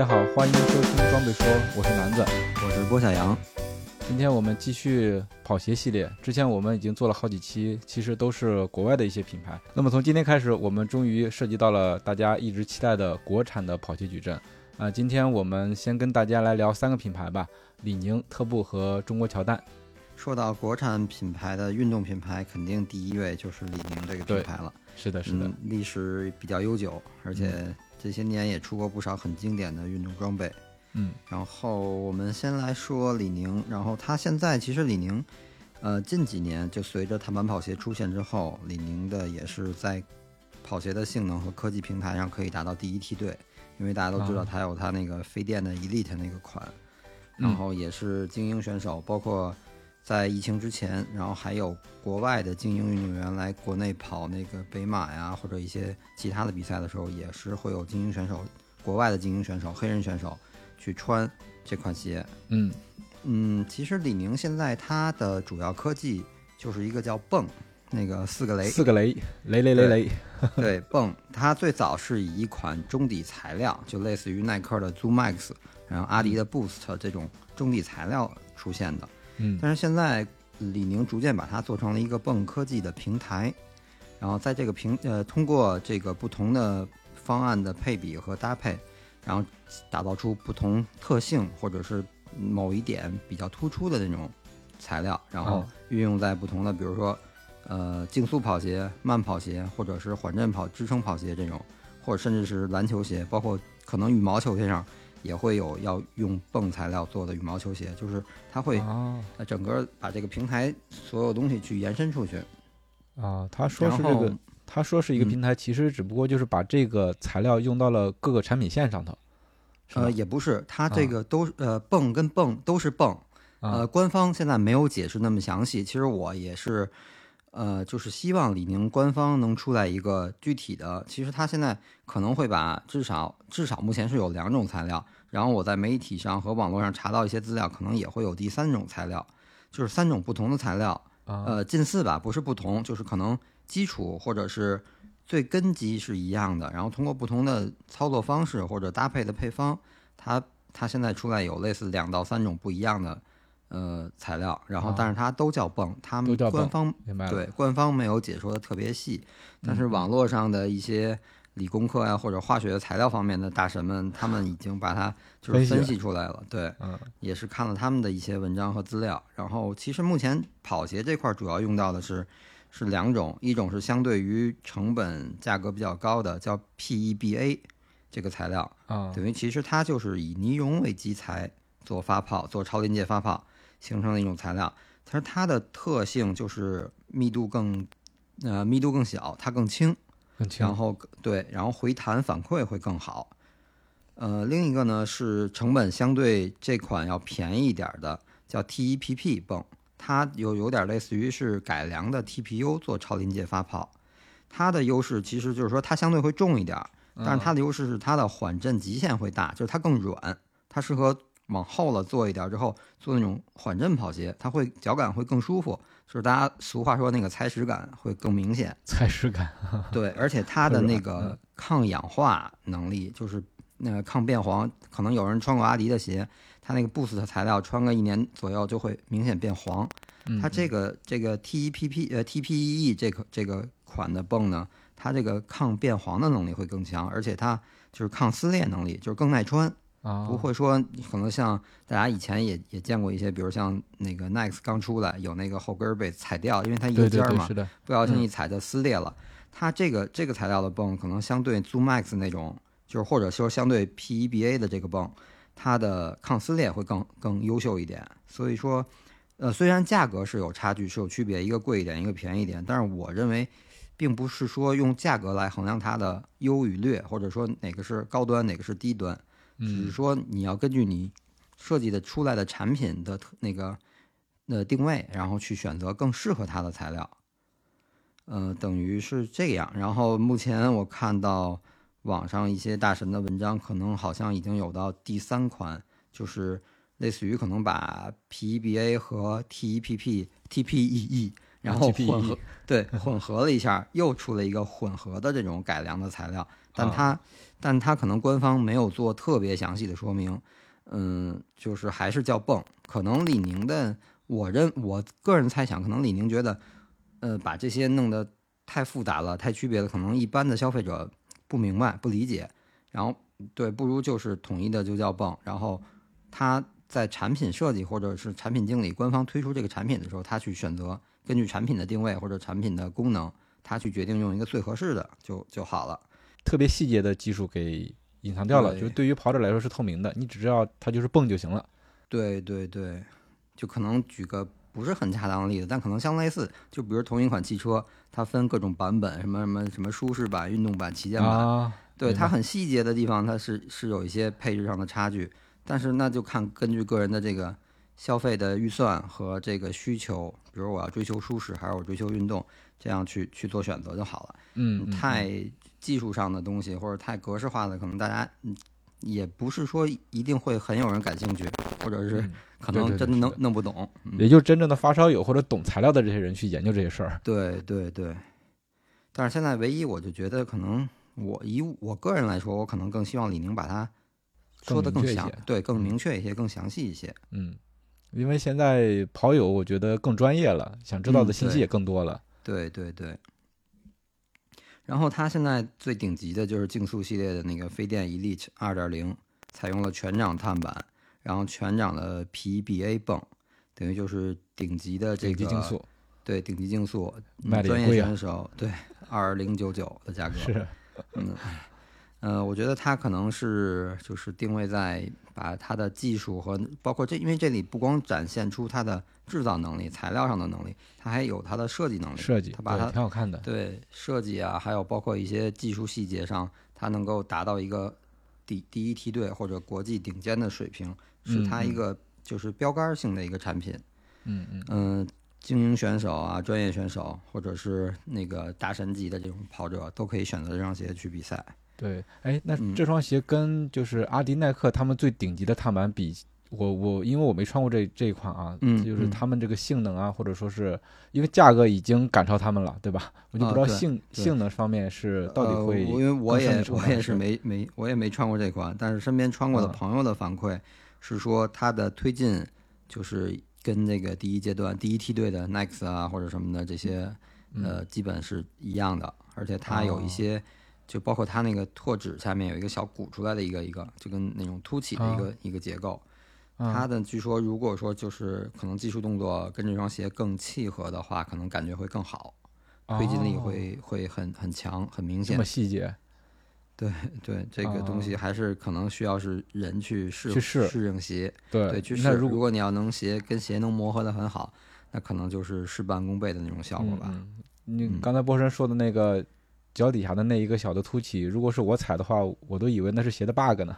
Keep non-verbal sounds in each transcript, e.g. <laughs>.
家好，欢迎收听装备说，我是南子。我是郭小杨，今天我们继续跑鞋系列。之前我们已经做了好几期，其实都是国外的一些品牌。那么从今天开始，我们终于涉及到了大家一直期待的国产的跑鞋矩阵。啊、今天我们先跟大家来聊三个品牌吧：李宁、特步和中国乔丹。说到国产品牌的运动品牌，肯定第一位就是李宁这个品牌了。是的，是的，嗯，历史比较悠久，而且嗯这些年也出过不少很经典的运动装备。嗯然后我们先来说李宁，然后它现在其实李宁，呃，近几年就随着碳板跑鞋出现之后，李宁的也是在跑鞋的性能和科技平台上可以达到第一梯队，因为大家都知道啊它有它那个飞电的 Elite 那个款，嗯然后也是精英选手，包括在疫情之前，然后还有国外的精英运动员来国内跑那个北马呀，或者一些其他的比赛的时候，也是会有精英选手，国外的精英选手、黑人选手去穿这款鞋。嗯嗯，其实李宁现在它的主要科技就是一个叫泵，那个四个雷，四个雷，雷雷雷雷。对 <laughs> 泵，它最早是以一款中底材料，就类似于耐克的 Zoom Max，然后阿迪的 Boost 这种中底材料出现的。嗯但是现在李宁逐渐把它做成了一个泵科技的平台，然后在这个平呃通过这个不同的方案的配比和搭配，然后打造出不同特性或者是某一点比较突出的那种材料，然后嗯运用在不同的比如说呃竞速跑鞋、慢跑鞋或者是缓震跑支撑跑鞋这种，或者甚至是篮球鞋，包括可能羽毛球鞋上。也会有要用泵材料做的羽毛球鞋，就是它会啊呃，整个把这个平台所有东西去延伸出去。啊，他说是这个，他说是一个嗯平台，其实只不过就是把这个材料用到了各个产品线上头。呃，也不是，它这啊个都是、呃泵跟泵都是泵，啊呃，官方现在没有解释那么详细。其实我也是，呃，就是希望李宁官方能出来一个具体的。其实它现在可能会把至少至少目前是有两种材料，然后我在媒体上和网络上查到一些资料，可能也会有第三种材料，就是三种不同的材料。啊呃，近似吧，不是不同，就是可能基础或者是最根基是一样的，然后通过不同的操作方式或者搭配的配方，它它现在出来有类似两到三种不一样的呃材料，然后啊但是它都叫泵，他们官方。对官方没有解说的特别细，但是网络上的一些理工科呀、或者化学材料方面的大神们，他们已经把它就是分析出来了，对。嗯也是看了他们的一些文章和资料。然后，其实目前跑鞋这块儿主要用到的是是两种，一种是相对于成本价格比较高的，叫 PEBA 这个材料，啊等于其实它就是以尼龙为基材做发泡，做超临界发泡形成的一种材料。它是它的特性就是密度更呃密度更小，它更轻。更轻然后对，然后回弹反馈会更好。呃，另一个呢是成本相对这款要便宜一点儿的，叫 TEPP 泵，它有有点类似于是改良的 TPU 做超临界发泡。它的优势其实就是说它相对会重一点儿，但是它的优势是它的缓震极限会大，就是它更软，它适合往后了做一点儿之后做那种缓震跑鞋，它会脚感会更舒服，就是大家俗话说那个踩屎感会更明显。踩屎感。对，而且它的那个抗氧化能力，就是那个抗变黄，可能有人穿过阿迪的鞋，它那个 Boost 材料穿个一年左右就会明显变黄。嗯它这个这个 TEPP 呃 TPEE 这个这个款的泵呢，它这个抗变黄的能力会更强，而且它就是抗撕裂能力，就是更耐穿。啊，不会说可能像大家以前也也见过一些，比如像那个 Nike 刚出来有那个后跟儿被踩掉，因为它一个尖儿嘛，不小心嗯一踩就撕裂了。它这个这个材料的泵可能相对 Zoom Max 那种，就是或者说相对 PEBA 的这个泵，它的抗撕裂会更更优秀一点。所以说，呃，虽然价格是有差距，是有区别，一个贵一点，一个便宜一点，但是我认为并不是说用价格来衡量它的优与劣，或者说哪个是高端，哪个是低端，只是嗯说你要根据你设计的出来的产品的那个呃定位，然后去选择更适合它的材料。呃，等于是这样。然后目前我看到网上一些大神的文章，可能好像已经有到第三款，就是类似于可能把 PEBA 和 TEPP、TPEE，然后混合对混合了一下，又出了一个混合的这种改良的材料，但啊它、但它可能官方没有做特别详细的说明。嗯，就是还是叫泵，可能李宁的，我认我个人猜想，可能李宁觉得，呃，把这些弄得太复杂了，太区别了，可能一般的消费者不明白、不理解，然后对，不如就是统一的就叫泵，然后他在产品设计或者是产品经理官方推出这个产品的时候，他去选择根据产品的定位或者产品的功能，他去决定用一个最合适的就就好了。特别细节的技术给隐藏掉了，就是对于跑者来说是透明的，你只知道它就是泵就行了。对对对，就可能举个不是很恰当的例子，但可能相类似。就比如同一款汽车，它分各种版本，什么什么什么舒适版、运动版、旗舰版，啊，对它很细节的地方，它是是有一些配置上的差距。但是那就看根据个人的这个消费的预算和这个需求，比如我要追求舒适，还是我追求运动，这样去去做选择就好了。嗯，嗯太技术上的东西或者太格式化的，可能大家嗯也不是说一定会很有人感兴趣，或者是嗯可能真的弄不懂。嗯也就是真正的发烧友或者懂材料的这些人去研究这些事儿。对对对，但是现在唯一我就觉得可能我以我个人来说，我可能更希望李宁把它说的更详对，更嗯明确一些，更详细一些。嗯，因为现在跑友我觉得更专业了，想知道的信息也更多了。对对对。然后它现在最顶级的就是竞速系列的那个飞电 Elite 二点零，采用了全掌碳板，然后全掌的 PEBA 泵，等于就是顶级的这个顶级竞速对顶级竞速，专业选手对二零九九的价格是，嗯，呃，我觉得它可能是就是定位在把它的技术和包括这，因为这里不光展现出它的制造能力、材料上的能力，它还有它的设计能力。设计对它把它挺好看的。对设计啊，还有包括一些技术细节上，它能够达到一个第第一梯队或者国际顶尖的水平，是它一个就是标杆性的一个产品。嗯嗯，嗯，精英选手啊、专业选手，或者是那个大神级的这种跑者，都可以选择这双鞋去比赛。对。哎，那嗯这双鞋跟就是阿迪耐克他们最顶级的碳板比，我我因为我没穿过这这一款啊，嗯就是嗯他们这个性能啊，或者说是因为价格已经赶超他们了，对吧？我就不知道性、对性能方面是到底呃会我因为我也我也是没没我也没穿过这款，但是身边穿过的嗯朋友的反馈是说，它的推进就是跟那个第一阶段第一梯队的 Next 啊或者什么的这些嗯呃基本是一样的，而且它有一哦些。就包括它那个拓指下面有一个小鼓出来的一个一个，就跟那种凸起的一个、一个结构。啊它的据说，如果说就是可能技术动作跟这双鞋更契合的话，可能感觉会更好，推进力哦会会很很强，很明显这么。细节，<laughs> 对对，这个东西还是可能需要是人去适去试适应鞋，对对，去试。那如如果你要能鞋跟鞋能磨合的很好，那可能就是事半功倍的那种效果吧。你嗯刚才波神说的那个脚底下的那一个小的凸起，如果是我踩的话，我都以为那是鞋的 bug 呢。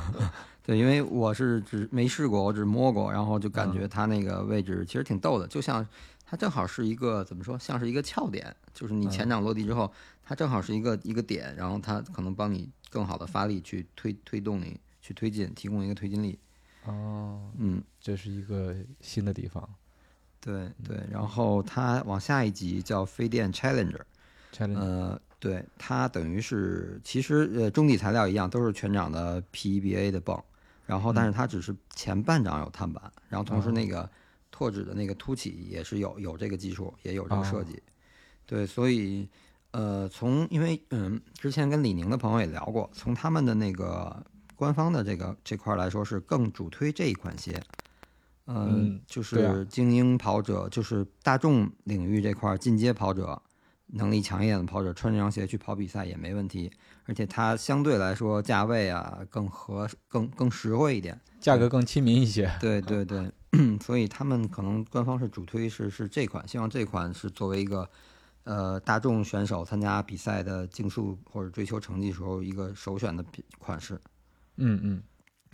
<laughs> 对，因为我是只没试过，我只摸过，然后就感嗯觉它那个位置其实挺逗的，就像它正好是一个怎么说，像是一个翘点，就是你前嗯掌落地之后，它正好是一个一个点，然后它可能帮你更好的发力去推推动你去推进，提供一个推进力。哦，嗯，这是一个新的地方。对对，然后它往下一级叫飞电 Challenger，Challenge，呃，对，它等于是其实呃中底材料一样，都是全掌的 PEBA 的泵，然后但是它只是前半掌有碳板，然后同时那个拓指的那个凸起也是有有这个技术，也有这个设计，对，所以呃从因为嗯之前跟李宁的朋友也聊过，从他们的那个官方的这个这块儿来说是更主推这一款鞋。呃嗯就是精英跑者，就是大众领域这块儿进阶跑者，能力强一点的跑者穿这双鞋去跑比赛也没问题，而且它相对来说价位啊更合更更实惠一点。价格更亲民一些。对对对，<clears throat> 所以他们可能官方是主推是是这款，希望这款是作为一个呃大众选手参加比赛的竞速或者追求成绩时候一个首选的品款式。嗯嗯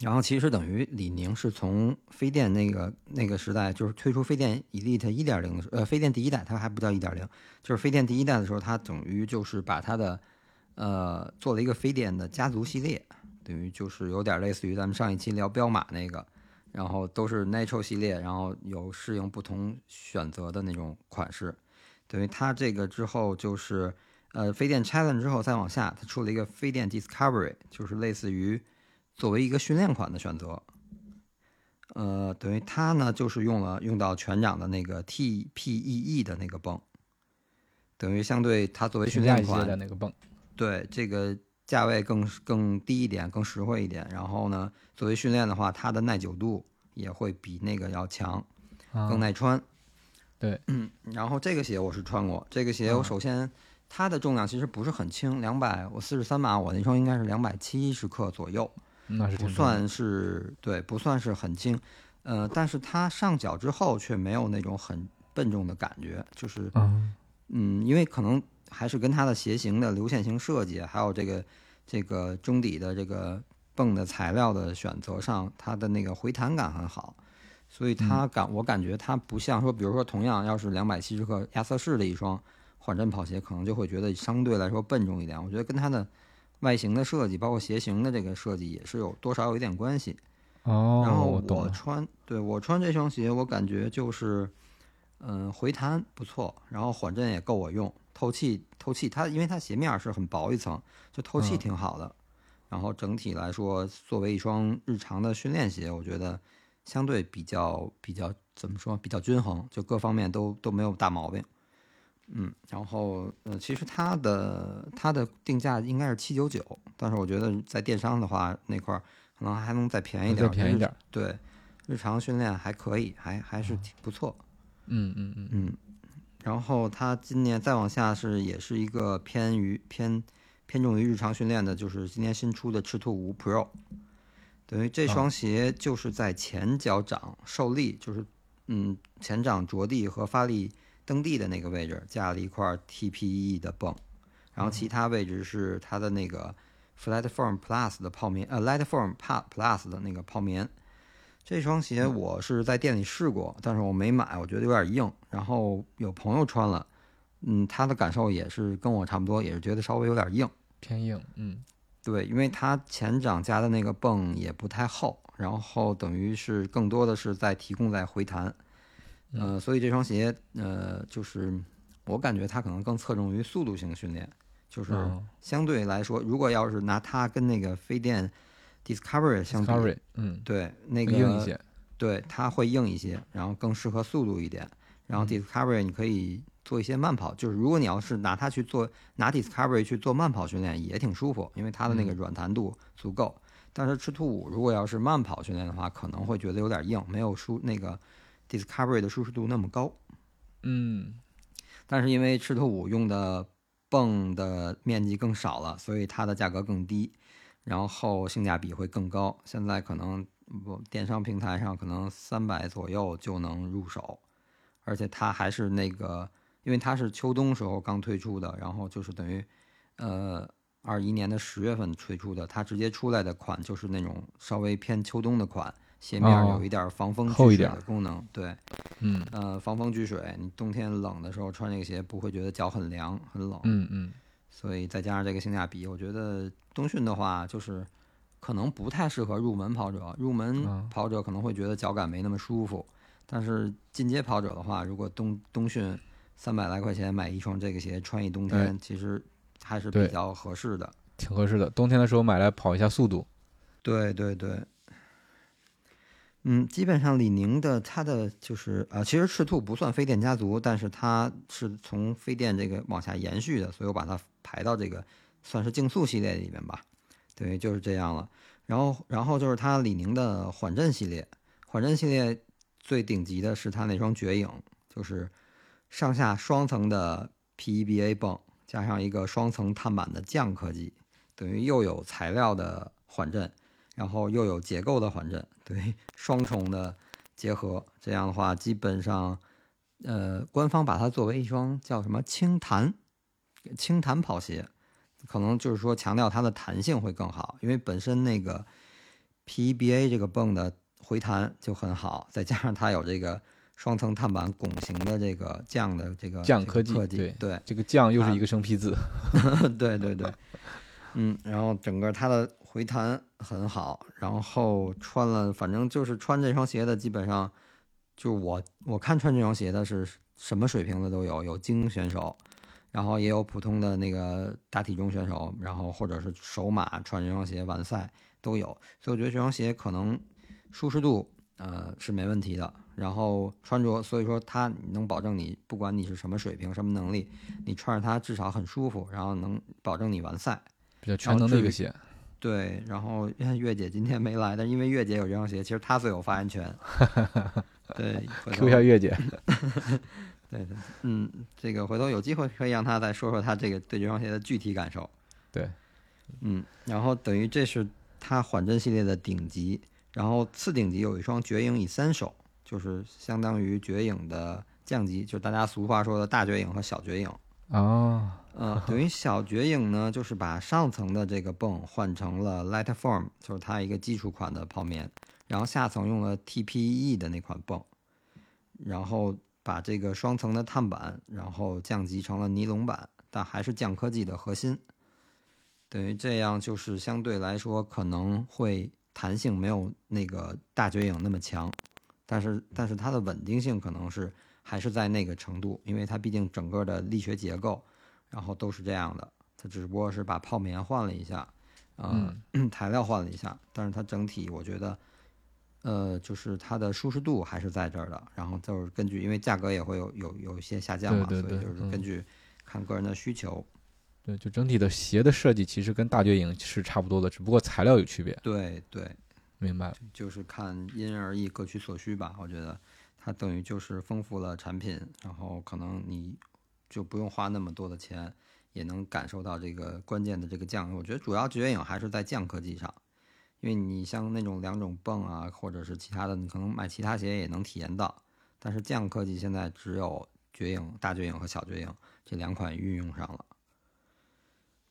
然后其实等于李宁是从飞电那个那个时代，就是推出飞电 Elite 一点零的时候，呃，飞电第一代它还不叫一点零，就是飞电第一代的时候，它等于就是把它的呃做了一个飞电的家族系列，等于就是有点类似于咱们上一期聊彪马那个，然后都是 Natural 系列，然后有适应不同选择的那种款式，等于它这个之后就是呃飞电 Challenge 之后再往下，它出了一个飞电 Discovery，就是类似于。作为一个训练款的选择，呃，等于它呢就是用了用到全掌的那个 TPEE 的那个泵，等于相对它作为训练款的那个泵，对这个价位更更低一点，更实惠一点。然后呢，作为训练的话，它的耐久度也会比那个要强，啊更耐穿。对，<clears throat> 嗯，然后这个鞋我是穿过，这个鞋我嗯首先它的重量其实不是很轻，两百我四十三码，我那双应该是两百七十克左右。不算是对，不算是很轻，呃，但是它上脚之后却没有那种很笨重的感觉，就是嗯嗯，因为可能还是跟它的鞋型的流线型设计，还有这个这个中底的这个泵的材料的选择上，它的那个回弹感很好，所以它感、我感觉它不像说，比如说同样要是两百七十克亚瑟士的一双缓震跑鞋，可能就会觉得相对来说笨重一点。我觉得跟它的外形的设计，包括鞋型的这个设计，也是有多少有一点关系。哦，然后我穿，对我穿这双鞋，我感觉就是，嗯、回弹不错，然后缓震也够我用，透气透气，它因为它鞋面是很薄一层，就透气嗯挺好的。然后整体来说，作为一双日常的训练鞋，我觉得相对比较比较怎么说，比较均衡，就各方面都都没有大毛病。嗯，然后呃，其实它的它的定价应该是七九九，但是我觉得在电商的话那块儿可能还能再便宜点再便宜点儿，对，日常训练还可以，还还是挺不错。嗯嗯嗯，嗯，然后它今年再往下是也是一个偏于偏偏重于日常训练的，就是今年新出的赤兔五 Pro，等于这啊双鞋就是在前脚掌受力，就是嗯前掌着地和发力蹬地的那个位置加了一块 TPE 的泵，然后其他位置是它的那个 Flatform Plus 的泡棉，呃 Lightform Pa- Plus 的那个泡棉。这双鞋我是在店里试过，但是我没买，我觉得有点硬。然后有朋友穿了，嗯，他的感受也是跟我差不多，也是觉得稍微有点硬。偏硬，嗯对，因为它前掌加的那个泵也不太厚，然后等于是更多的是在提供在回弹，呃，所以这双鞋，呃，就是我感觉它可能更侧重于速度性训练，就是嗯相对来说，如果要是拿它跟那个飞电 Discovery 相比嗯，对，那个硬一些，对，它会硬一些，然后更适合速度一点。然后 Discovery 你可以做一些慢跑，就是如果你要是拿它去做拿 Discovery 去做慢跑训练，也挺舒服，因为它的那个软弹度足够。但是赤兔五如果要是慢跑训练的话，可能会觉得有点硬，没有舒那个 Discovery 的舒适度那么高。嗯但是因为赤兔五用的泵的面积更少了，所以它的价格更低，然后性价比会更高。现在可能不电商平台上可能三百左右就能入手，而且它还是那个，因为它是秋冬时候刚推出的，然后就是等于，呃，二一年的十月份推出的，它直接出来的款就是那种稍微偏秋冬的款，鞋面哦有一点防风聚水的功能，对。嗯呃，防风聚水，你冬天冷的时候穿这个鞋不会觉得脚很凉很冷，嗯嗯，所以再加上这个性价比，我觉得冬训的话就是可能不太适合入门跑者，入门嗯跑者可能会觉得脚感没那么舒服，但是进阶跑者的话，如果冬冬训三百来块钱买一双这个鞋穿一冬天，其实还是比较合适的。挺合适的。冬天的时候买来跑一下速度，对对对，嗯，基本上李宁的它的就是啊、呃其实赤兔不算飞电家族，但是它是从飞电这个往下延续的，所以我把它排到这个算是竞速系列里面吧。等于，就是这样了。然后，然后就是它李宁的缓震系列，缓震系列最顶级的是它那双绝影，就是上下双层的 PEBA 泵，加上一个双层碳板的降科技，等于又有材料的缓震，然后又有结构的缓震，对，双重的结合。这样的话，基本上呃，官方把它作为一双叫什么轻弹轻弹跑鞋，可能就是说强调它的弹性会更好，因为本身那个 PEBA 这个泵的回弹就很好，再加上它有这个双层碳板拱形的这个降的这个降这个科科技对对这个降又是啊一个生僻字，<laughs> 对对对，<laughs> 嗯，然后整个它的回弹很好，然后穿了，反正就是穿这双鞋的，基本上就我我看穿这双鞋的是什么水平的都有，有精英选手，然后也有普通的那个大体重选手，然后或者是首马穿这双鞋完赛都有，所以我觉得这双鞋可能舒适度呃是没问题的，然后穿着，所以说它能保证你不管你是什么水平、什么能力，你穿着它至少很舒服，然后能保证你完赛。比较全能的一个鞋。对，然后月姐今天没来，但是因为月姐有这双鞋，其实她最有发言权。<laughs> 对回 Q 一下月姐，<laughs> 对对，嗯，这个回头有机会可以让她再说说她这个对这双鞋的具体感受。对，嗯，然后等于这是它缓震系列的顶级，然后次顶级有一双绝影以三手，就是相当于绝影的降级，就是大家俗话说的大绝影和小绝影。哦，呃，<laughs> 等于小绝影呢，就是把上层的这个泵换成了 Light Form，就是它一个基础款的泡棉，然后下层用了 TPE 的那款泵，然后把这个双层的碳板，然后降级成了尼龙板，但还是降科技的核心。等于这样就是相对来说可能会弹性没有那个大绝影那么强，但是但是它的稳定性可能是还是在那个程度，因为它毕竟整个的力学结构。然后都是这样的，它只不过是把泡棉换了一下，呃，<clears throat> 材料换了一下，但是它整体我觉得，呃，就是它的舒适度还是在这儿的。然后就是根据，因为价格也会有有有一些下降嘛，对对对所以就是根据看个人的需求。对，就整体的鞋的设计其实跟大绝影是差不多的，只不过材料有区别。对对，明白了。就是看因人而异，各取所需吧。我觉得它等于就是丰富了产品，然后可能你。就不用花那么多的钱，也能感受到这个关键的这个降。我觉得主要绝影还是在降科技上，因为你像那种两种泵啊，或者是其他的，你可能买其他鞋也能体验到。但是降科技现在只有绝影、大绝影和小绝影这两款运用上了。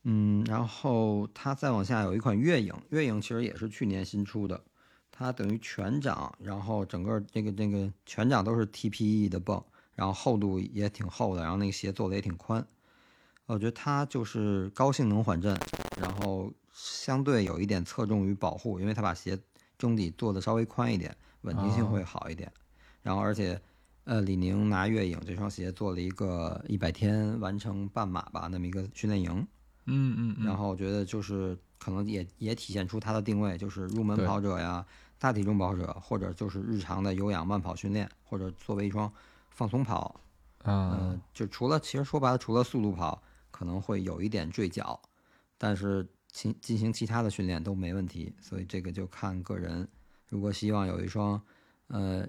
嗯，然后它再往下有一款月影，月影其实也是去年新出的，它等于全掌，然后整个这个这个全掌都是 TPE 的泵。然后厚度也挺厚的，然后那个鞋做的也挺宽，我觉得它就是高性能缓震，然后相对有一点侧重于保护，因为它把鞋中底做的稍微宽一点，稳定性会好一点。然后而且，呃，李宁拿月影这双鞋做了一个一百天完成半马吧，那么一个训练营。嗯嗯嗯。然后我觉得就是可能也也体现出它的定位，就是入门跑者呀、大体重跑者，或者就是日常的有氧慢跑训练，或者作为一双。放松跑，呃，就除了其实说白了，除了速度跑可能会有一点坠脚，但是进进行其他的训练都没问题，所以这个就看个人。如果希望有一双，呃，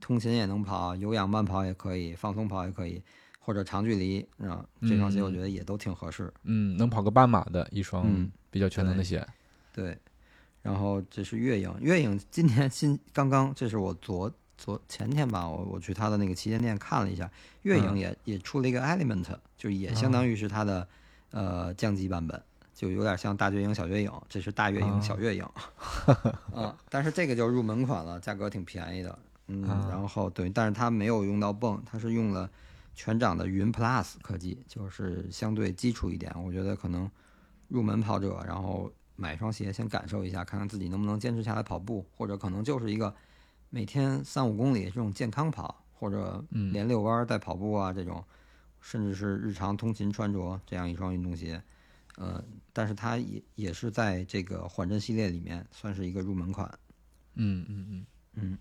通勤也能跑，有氧慢跑也可以，放松跑也可以，或者长距离啊，这双鞋我觉得也都挺合适。嗯，能跑个半马的一双比较全能的鞋。对，然后这是月影，月影今年新刚刚，这是我昨。昨前天吧，我我去他的那个旗舰店看了一下，月影也、也出了一个 Element，就也相当于是它的、呃降级版本，就有点像大绝影、小绝影，这是大月影、小月影，啊，但是这个就是入门款了，价格挺便宜的，嗯，然后对，但是它没有用到泵，它是用了全掌的云 Plus 科技，就是相对基础一点，我觉得可能入门跑者，然后买一双鞋先感受一下，看看自己能不能坚持下来跑步，或者可能就是一个。每天三五公里这种健康跑，或者连遛弯带跑步啊，这种，甚至是日常通勤穿着这样一双运动鞋，呃，但是它也也是在这个缓震系列里面算是一个入门款。嗯嗯嗯嗯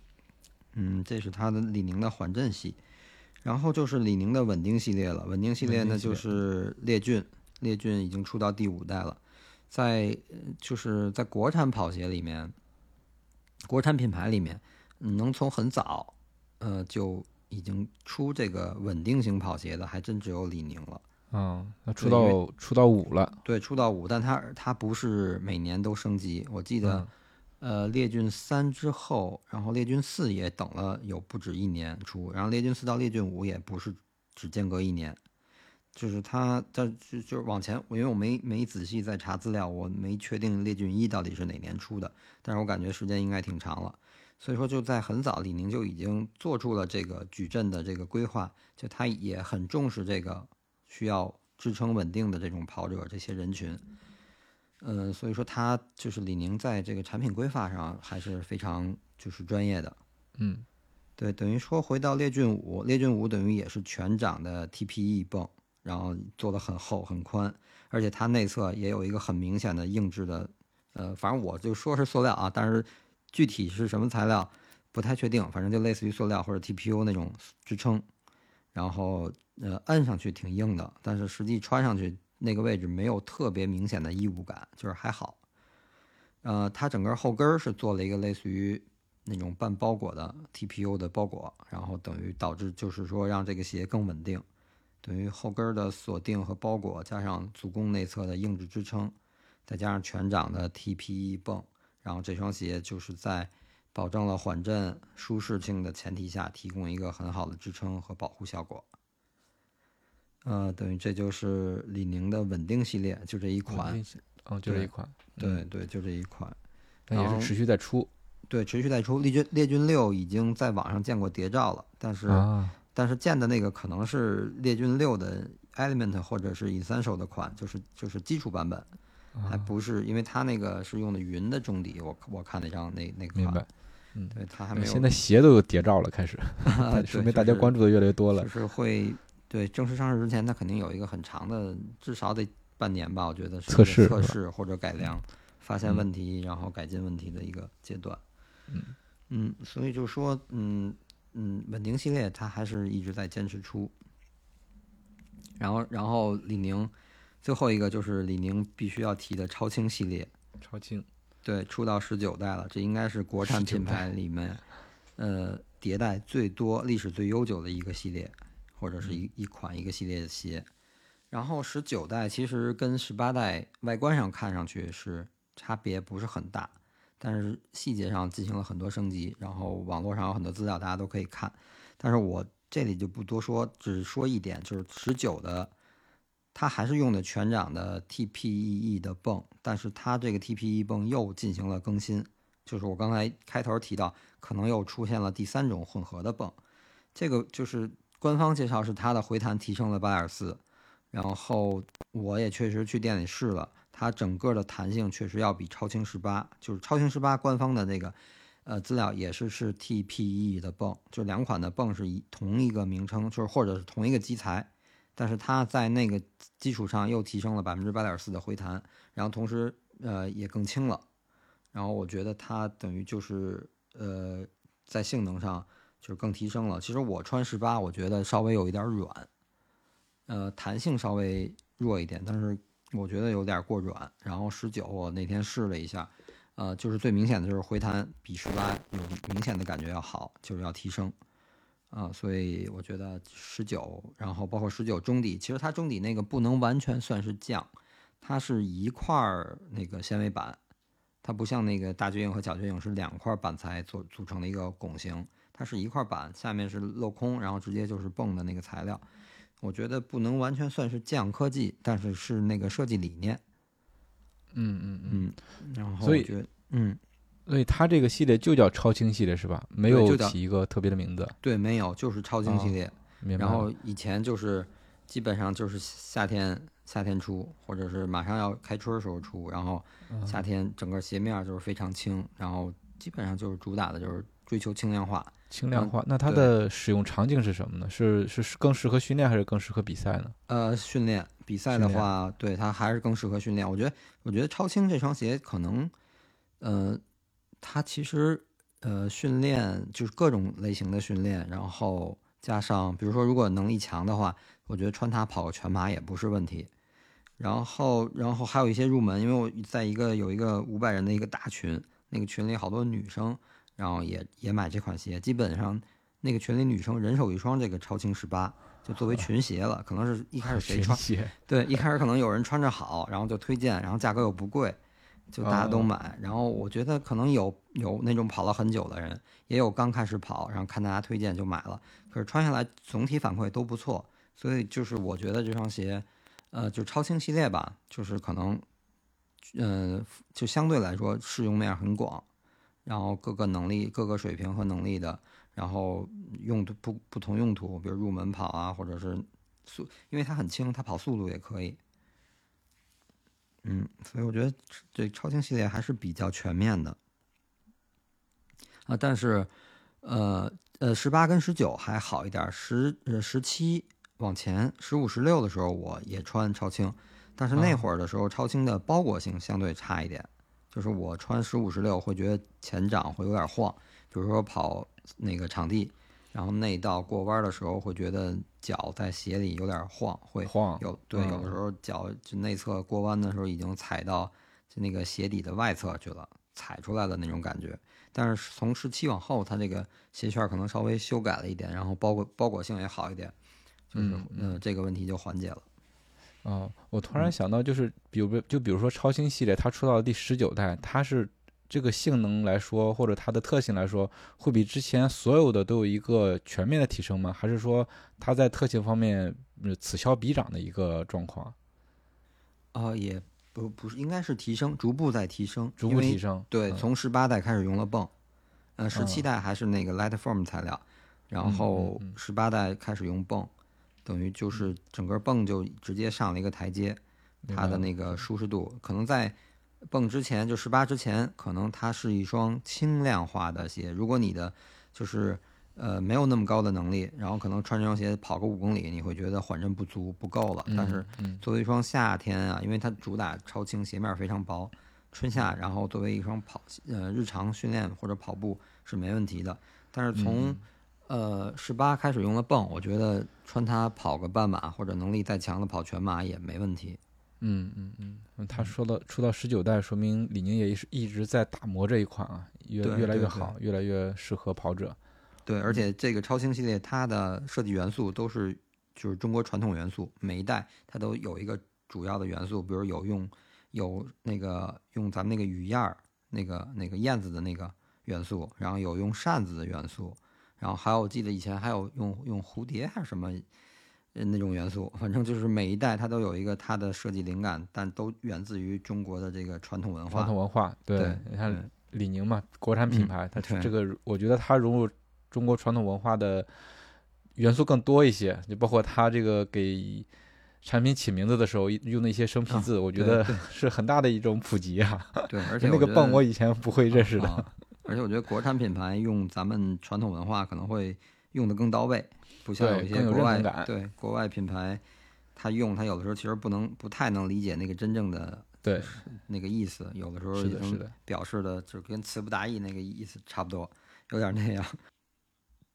嗯，这是它的李宁的缓震系，然后就是李宁的稳定系列了。稳定系列呢就是烈骏，烈骏已经出到第五代了，在就是在国产跑鞋里面，国产品牌里面。能从很早，呃，就已经出这个稳定型跑鞋的，还真只有李宁了。嗯，那出到出到五了。对，出到五，但它它不是每年都升级。我记得，呃，列军三之后，然后列军四也等了有不止一年出，然后列军四到列军五也不是只间隔一年，就是它它就就是往前，因为我没没仔细在查资料，我没确定猎骏一到底是哪年出的，但是我感觉时间应该挺长了，所以说就在很早，李宁就已经做出了这个矩阵的这个规划，就他也很重视这个需要支撑稳定的这种跑者这些人群。嗯，所以说他就是李宁在这个产品规划上还是非常就是专业的。嗯，对，等于说回到猎骏五，猎骏五等于也是全掌的 TPE 泵，然后做的很厚很宽，而且它内侧也有一个很明显的硬质的，呃，反正我就说是塑料啊，但是具体是什么材料不太确定，反正就类似于塑料或者 TPU 那种支撑，然后呃按上去挺硬的，但是实际穿上去。那个位置没有特别明显的异物感，就是还好。呃，它整个后跟是做了一个类似于那种半包裹的 TPU 的包裹，然后等于导致就是说让这个鞋更稳定，等于后跟的锁定和包裹，加上足弓内侧的硬质支撑，再加上全掌的 TPE 泵，然后这双鞋就是在保证了缓震舒适性的前提下，提供一个很好的支撑和保护效果。呃，等于这就是李宁的稳定系列，就这一款，哦，就这一款，对对，就这一款，那也是持续在出，对，持续在出。猎军猎军六已经在网上见过谍照了，但是但是见的那个可能是猎军六的 Element 或者是 Essential 的款，就是就是基础版本，还不是，因为它那个是用的云的中底，我我看那张那那个，明白，嗯，对，它还没有。现在鞋都有谍照了，开始，<laughs> 说明大家关注的越来越多了，就是会。对，正式上市之前，它肯定有一个很长的，至少得半年吧，我觉得测试、测试或者改良，发现问题，然后改进问题的一个阶段。嗯嗯，所以就说，嗯嗯，稳定系列它还是一直在坚持出。然后，然后李宁最后一个就是李宁必须要提的超轻系列，超轻，对，出到十九代了，这应该是国产品牌里面，呃，迭代最多、历史最悠久的一个系列。或者是一一款一个系列的鞋，然后十九代其实跟十八代外观上看上去是差别不是很大，但是细节上进行了很多升级。然后网络上有很多资料，大家都可以看。但是我这里就不多说，只说一点，就是十九的它还是用的全掌的 TPEE 的泵，但是它这个 TPE 泵又进行了更新，就是我刚才开头提到，可能又出现了第三种混合的泵，这个就是。官方介绍是它的回弹提升了八点四，然后我也确实去店里试了，它整个的弹性确实要比超轻十八，就是超轻十八官方的那个呃资料也是是 TPE 的泵，就两款的泵是一同一个名称，就是或者是同一个基材，但是它在那个基础上又提升了百分之八点四的回弹，然后同时呃也更轻了，然后我觉得它等于就是呃在性能上。就是更提升了。其实我穿十八，我觉得稍微有一点软，呃，弹性稍微弱一点，但是我觉得有点过软。然后十九，我那天试了一下，呃，就是最明显的就是回弹比十八有明显的感觉要好，就是要提升，啊，所以我觉得十九，然后包括十九中底，其实它中底那个不能完全算是降，它是一块儿那个纤维板，它不像那个大绝影和小绝影是两块板材组组成的一个拱形。它是一块板，下面是镂空，然后直接就是泵的那个材料。我觉得不能完全算是降科技，但是是那个设计理念。嗯嗯嗯。然后所以嗯，所以它这个系列就叫超轻系列是吧？没有起一个特别的名字。对，没有，就是超轻系列。然后以前就是基本上就是夏天夏天出，或者是马上要开春的时候出，然后夏天整个鞋面就是非常轻，然后基本上就是主打的就是追求轻量化。轻量化，那它的使用场景是什么呢？是是更适合训练还是更适合比赛呢？呃，训练比赛的话，对它还是更适合训练。我觉得，我觉得超轻这双鞋可能，呃，它其实呃训练就是各种类型的训练，然后加上比如说如果能力强的话，我觉得穿它跑个全马也不是问题。然后，然后还有一些入门，因为我在一个有一个五百人的一个大群，那个群里好多女生。然后也也买这款鞋，基本上那个群里女生人手一双这个超轻十八，就作为群鞋了。可能是一开始谁穿，<laughs> 对，一开始可能有人穿着好，然后就推荐，然后价格又不贵，就大家都买。然后我觉得可能有有那种跑了很久的人，也有刚开始跑，然后看大家推荐就买了。可是穿下来总体反馈都不错，所以就是我觉得这双鞋，呃，就超轻系列吧，就是可能，嗯，就相对来说适用面很广，然后各个能力、各个水平和能力的，然后用途不不同用途，比如入门跑啊，或者是速，因为它很轻，它跑速度也可以。嗯，所以我觉得这超轻系列还是比较全面的啊。但是，呃呃，十八跟十九还好一点，十呃十七往前，十五十六的时候我也穿超轻，但是那会儿的时候超轻的包裹性相对差一点，就是我穿十五十六会觉得前掌会有点晃，比如说跑那个场地。然后内道过弯的时候会觉得脚在鞋里有点晃，会晃有对，有的时候脚就内侧过弯的时候已经踩到就那个鞋底的外侧去了，踩出来的那种感觉。但是从十七往后，它这个鞋圈可能稍微修改了一点，然后包裹包裹性也好一点，就是嗯这个问题就缓解了。哦，我突然想到，就是比如就比如说超轻系列，它出到第十九代，它是。这个性能来说，或者它的特性来说，会比之前所有的都有一个全面的提升吗？还是说它在特性方面此消彼长的一个状况？啊，也不不是，应该是提升，逐步在提升，逐步提升。对，从十八代开始用了泵，呃，十七代还是那个 light form 材料，然后十八代开始用泵，等于就是整个泵就直接上了一个台阶，它的那个舒适度可能在。蹦之前就十八之前，可能它是一双轻量化的鞋。如果你的就是呃没有那么高的能力，然后可能穿这双鞋跑个五公里，你会觉得缓震不足不够了。但是作为一双夏天啊，因为它主打超轻，鞋面非常薄，春夏然后作为一双跑呃日常训练或者跑步是没问题的。但是从呃十八开始用了泵，我觉得穿它跑个半马或者能力再强的跑全马也没问题。嗯嗯嗯，他说到出到十九代，说明李宁也是一直在打磨这一款啊，越越来越好，越来越适合跑者。对，而且这个超轻系列它的设计元素都是就是中国传统元素，每一代它都有一个主要的元素，比如有用有那个用咱们那个雨燕儿那个那个燕子的那个元素，然后有用扇子的元素，然后还有我记得以前还有用用蝴蝶还是什么。那种元素，反正就是每一代它都有一个它的设计灵感，但都源自于中国的这个传统文化。传统文化，对，你看李宁嘛，国产品牌，它这个我觉得它融入中国传统文化的元素更多一些，就包括它这个给产品起名字的时候用的一些生僻字，我觉得 <laughs> 是很大的一种普及啊。对，而 <laughs> 且那个泵我以前不会认识的。而且我觉得国产品牌用咱们传统文化可能会用的更到位。不像有一些国外对国外品牌，他用他有的时候其实不能不太能理解那个真正的对那个意思，有的时候是的是的表示的就跟词不达意那个意思差不多，有点那样。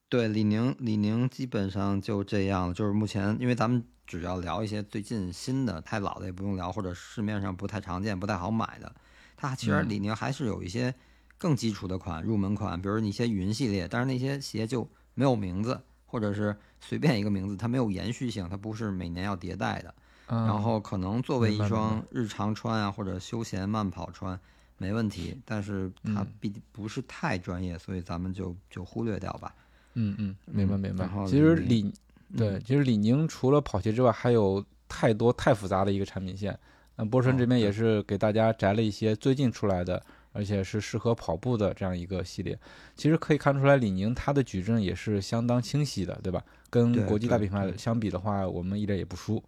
对李宁，李宁基本上就这样，就是目前因为咱们只要聊一些最近新的，太老的也不用聊，或者市面上不太常见、不太好买的，它其实李宁还是有一些更基础的款、入门款，比如一些云系列，但是那些鞋就没有名字。或者是随便一个名字，它没有延续性，它不是每年要迭代的。然后可能作为一双日常穿啊，或者休闲慢跑穿没问题，但是它毕竟不是太专业，所以咱们就就忽略掉吧。嗯嗯，明白明白。其实李对，其实李宁除了跑鞋之外，还有太多太复杂的一个产品线。那波神这边也是给大家摘了一些最近出来的。而且是适合跑步的这样一个系列，其实可以看出来，李宁它的矩阵也是相当清晰的，对吧？跟国际大品牌相比的话，我们一点也不输。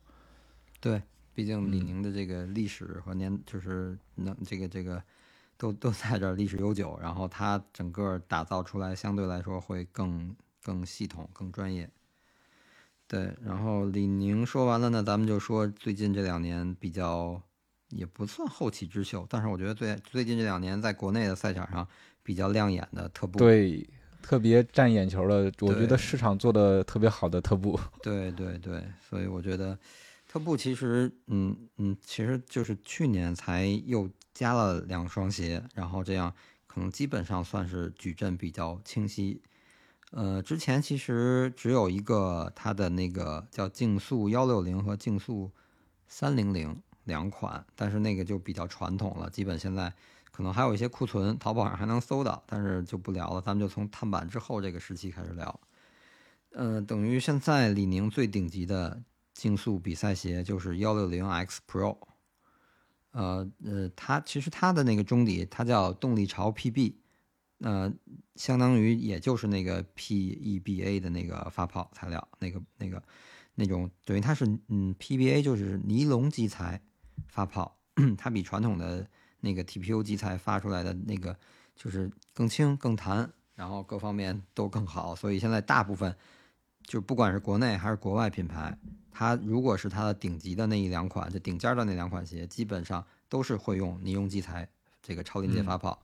对，毕竟李宁的这个历史和年，就是能这个这个都都在这历史悠久，然后它整个打造出来相对来说会更更系统、更专业。对，然后李宁说完了呢，咱们就说最近这两年比较。也不算后起之秀，但是我觉得最最近这两年在国内的赛场上比较亮眼的特步，对，特别占眼球的，我觉得市场做的特别好的特步，<laughs> 对对对，所以我觉得特步其实，嗯嗯，其实就是去年才又加了两双鞋，然后这样可能基本上算是矩阵比较清晰。呃，之前其实只有一个它的那个叫竞速幺六零和竞速三零零。两款，但是那个就比较传统了，基本现在可能还有一些库存，淘宝上还能搜到，但是就不聊了，咱们就从碳板之后这个时期开始聊。呃，等于现在李宁最顶级的竞速比赛鞋就是幺六零 X Pro，呃呃，它其实它的那个中底它叫动力潮 PB，呃，相当于也就是那个 PEBA 的那个发泡材料，那个那个那种等于它是嗯 PBA 就是尼龙基材发泡，<clears throat> 它比传统的那个 TPU 基材发出来的那个就是更轻更弹，然后各方面都更好，所以现在大部分。就不管是国内还是国外品牌，它如果是它的顶级的那一两款，就顶尖的那两款鞋，基本上都是会用尼龙基材这个超临界发泡，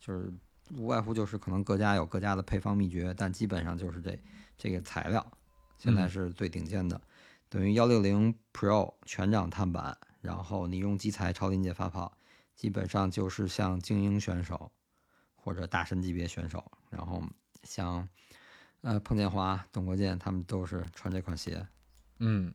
就是无外乎就是可能各家有各家的配方秘诀，但基本上就是这这个材料现在是最顶尖的，等于幺六零 Pro 全掌碳板，然后你用基材超临界发泡，基本上就是像精英选手或者大神级别选手，然后像。呃，彭建华、董国建他们都是穿这款鞋，嗯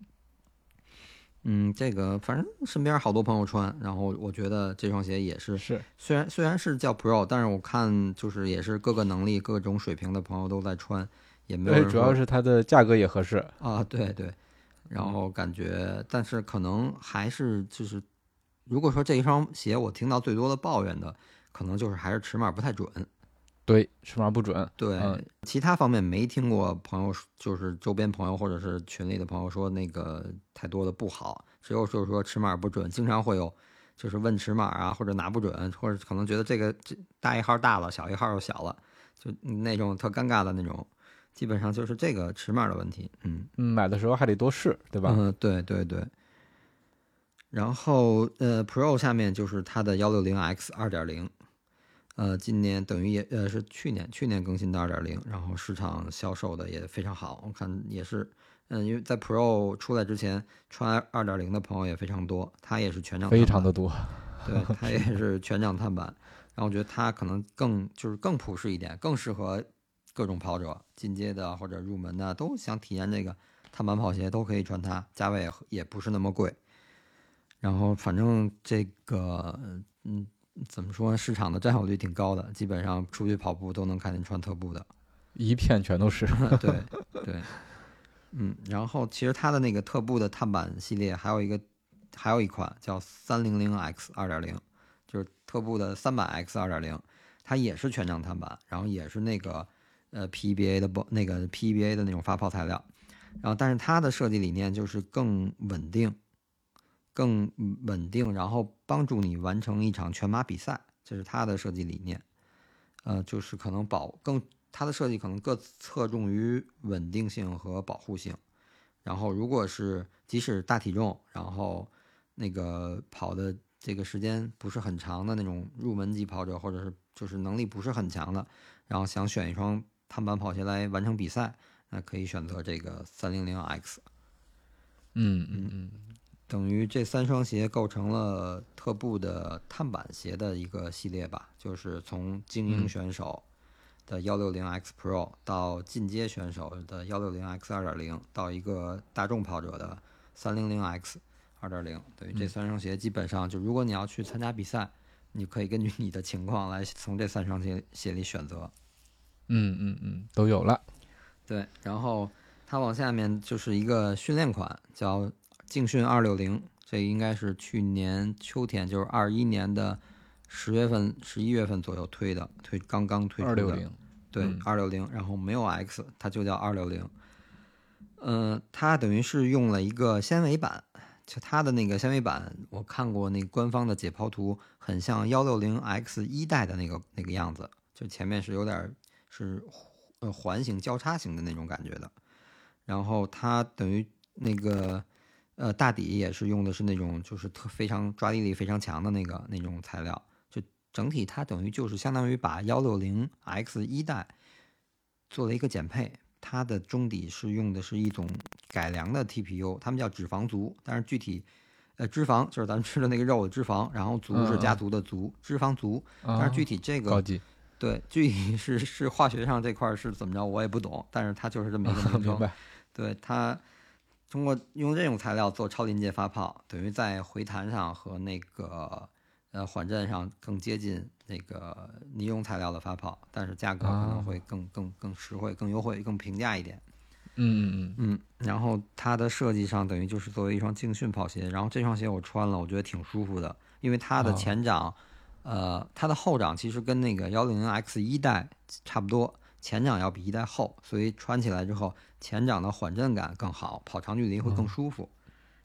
嗯，这个反正身边好多朋友穿，然后我觉得这双鞋也是是，虽然虽然是叫 Pro，但是我看就是也是各个能力、各种水平的朋友都在穿，也没有。主要是它的价格也合适啊，对对，然后感觉，但是可能还是就是，如果说这一双鞋我听到最多的抱怨的，可能就是还是尺码不太准。对，尺码不准。对，其他方面没听过朋友，就是周边朋友或者是群里的朋友说那个太多的不好，只有就是说尺码不准，经常会有就是问尺码啊，或者拿不准，或者可能觉得这个这大一号大了，小一号又小了，就那种特尴尬的那种，基本上就是这个尺码的问题。嗯嗯，买的时候还得多试，对吧？嗯，对对对。然后呃，Pro 下面就是它的幺六零 X 二点零。呃，今年等于也呃是去年去年更新的二点零，然后市场销售的也非常好。我看也是，嗯，因为在 Pro 出来之前，穿二点零的朋友也非常多，它也是全掌，非常的多。对，它也是全掌碳板。然后我觉得它可能更就是更普适一点，更适合各种跑者，进阶的或者入门的都想体验这个碳板跑鞋都可以穿它，价位也不是那么贵。然后反正这个嗯。怎么说？市场的占有率挺高的，基本上出去跑步都能看见穿特步的，一片全都是。<laughs> 对对，嗯，然后其实它的那个特步的碳板系列还有一个，还有一款叫三零零 X 二点零，就是特步的三百 X 二点零，它也是全掌碳板，然后也是那个呃，PBA 的不那个 PBA 的那种发泡材料，然后但是它的设计理念就是更稳定。更稳定，然后帮助你完成一场全马比赛，这是它的设计理念。呃，就是可能保更它的设计可能更侧重于稳定性和保护性。然后，如果是即使大体重，然后那个跑的这个时间不是很长的那种入门级跑者，或者是就是能力不是很强的，然后想选一双碳板跑鞋来完成比赛，那可以选择这个三零零 X。嗯嗯嗯。等于这三双鞋构成了特步的碳板鞋的一个系列吧，就是从精英选手的幺六零 X Pro 到进阶选手的幺六零 X 二点零，到一个大众跑者的三零零 X 二点零。等于这三双鞋基本上就，如果你要去参加比赛，你可以根据你的情况来从这三双鞋鞋里选择。嗯嗯嗯，都有了。对，然后它往下面就是一个训练款，叫。竞训二六零，这应该是去年秋天，就是二一年的十月份、十一月份左右推的，推刚刚推出的。二六零，对，二六零，然后没有 X，它就叫二六零。嗯，它等于是用了一个纤维板，就它的那个纤维板，我看过那官方的解剖图，很像幺六零 X 一代的那个那个样子，就前面是有点是呃环形交叉型的那种感觉的。然后它等于那个。呃，大底也是用的是那种就是特非常抓地力非常强的那个那种材料，就整体它等于就是相当于把幺六零 X 一代做了一个减配，它的中底是用的是一种改良的 TPU，他们叫脂肪足，但是具体呃脂肪就是咱们吃的那个肉的脂肪，然后足是家族的族，脂肪足，但是具体这个对具体是 <laughs> 是化学上这块是怎么着我也不懂，但是它就是这么一个名称，对它。通过用这种材料做超临界发泡，等于在回弹上和那个呃缓震上更接近那个尼龙材料的发泡，但是价格可能会更更更实惠、更优惠、更平价一点。嗯嗯然后它的设计上等于就是作为一双竞训跑鞋，然后这双鞋我穿了，我觉得挺舒服的，因为它的哦前掌，呃，它的后掌其实跟那个幺零零 X 一代差不多，前掌要比一代厚，所以穿起来之后前掌的缓震感更好，跑长距离会更舒服。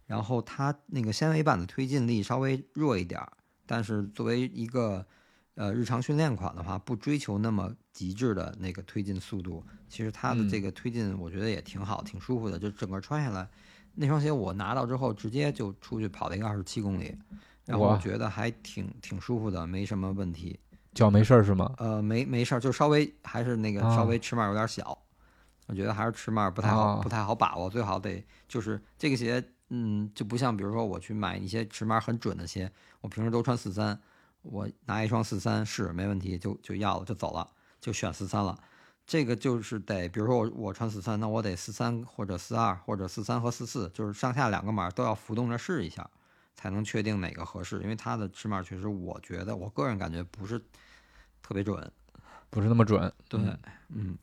然后它那个纤维板的推进力稍微弱一点儿，但是作为一个呃日常训练款的话，不追求那么极致的那个推进速度，其实它的这个推进我觉得也挺好，挺舒服的。就整个穿下来，那双鞋我拿到之后直接就出去跑了一个二十七公里，然后我觉得还挺挺舒服的，没什么问题。脚没事儿是吗？呃，没没事儿，就稍微还是那个啊稍微尺码有点小，我觉得还是尺码不太好，啊不太好把握，最好得就是这个鞋，嗯，就不像比如说我去买一些尺码很准的鞋，我平时都穿四三，我拿一双四三试没问题，就就要了就走了，就选四三了。这个就是得，比如说我我穿四三，那我得四三或者四二或者四三和四四，就是上下两个码都要浮动着试一下，才能确定哪个合适。因为它的尺码确实，我觉得我个人感觉不是特别准。不是那么准。对嗯，嗯，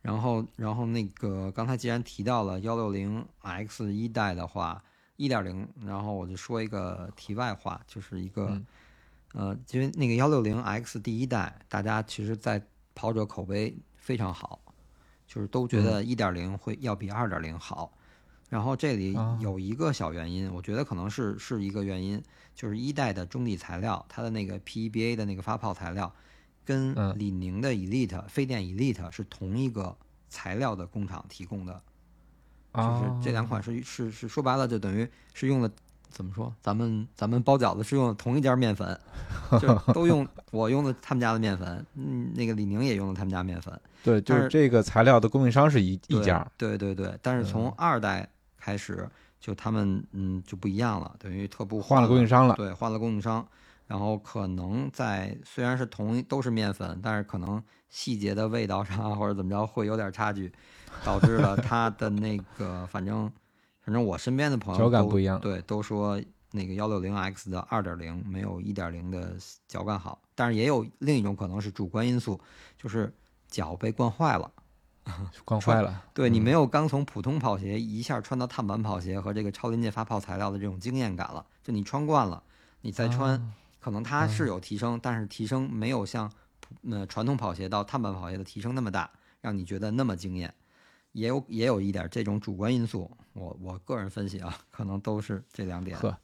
然后然后那个刚才既然提到了幺六零 X 一代的话，一点零，然后我就说一个题外话，就是一个、嗯呃，因为那个幺六零 X 第一代，大家其实在跑者口碑非常好，就是都觉得一点零会要比二点零好。然后这里啊有一个小原因，我觉得可能是是一个原因，就是一代的中底材料，它的那个 PEBA 的那个发泡材料，跟嗯李宁的 Elite、飞电 Elite 是同一个材料的工厂提供的，就是啊，这两款是是是说白了就等于是用了怎么说？咱们咱们包饺子是用的同一家面粉，就 <laughs> 都用我用的他们家的面粉，嗯，那个李宁也用的他们家面粉，对，就是是这个材料的供应商是一一对家。对对对，但是从嗯二代开始，就他们嗯就不一样了，等于特步换了供应商了。对，换了供应商，然后可能在虽然是同一都是面粉，但是可能细节的味道上啊或者怎么着会有点差距，导致了它的那个反正反正我身边的朋友脚感都不一样对，都说那个幺六零 X 的二点零没有一点零的脚感好，但是也有另一种可能是主观因素，就是脚被惯坏了。<laughs> 惯坏了。对你嗯没有刚从普通跑鞋一下穿到碳板跑鞋和这个超临界发泡材料的这种经验感了，就你穿惯了，你再穿，啊可能它是有提升，但是提升没有像普呃传统跑鞋到碳板跑鞋的提升那么大，让你觉得那么惊艳。也有也有一点这种主观因素，我我个人分析啊，可能都是这两点。呵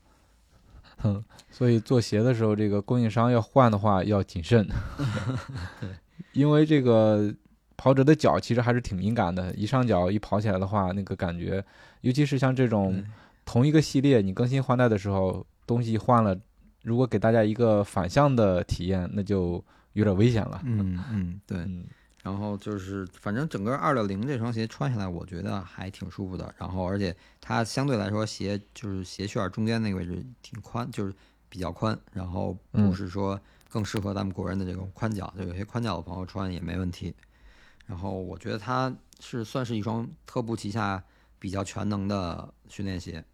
嗯，所以做鞋的时候，这个供应商要换的话要谨慎，<laughs> <laughs> 因为这个跑者的脚其实还是挺敏感的，一上脚一跑起来的话，那个感觉，尤其是像这种同一个系列，你更新换代的时候，东西换了，如果给大家一个反向的体验，那就有点危险了。嗯 <laughs> 嗯，对。嗯然后就是，反正整个二六零这双鞋穿下来，我觉得还挺舒服的。然后，而且它相对来说鞋就是鞋楦儿中间那个位置挺宽，就是比较宽。然后不嗯是说更适合咱们国人的这种宽脚，就有些宽脚的朋友穿也没问题。然后我觉得它是算是一双特步旗下比较全能的训练鞋，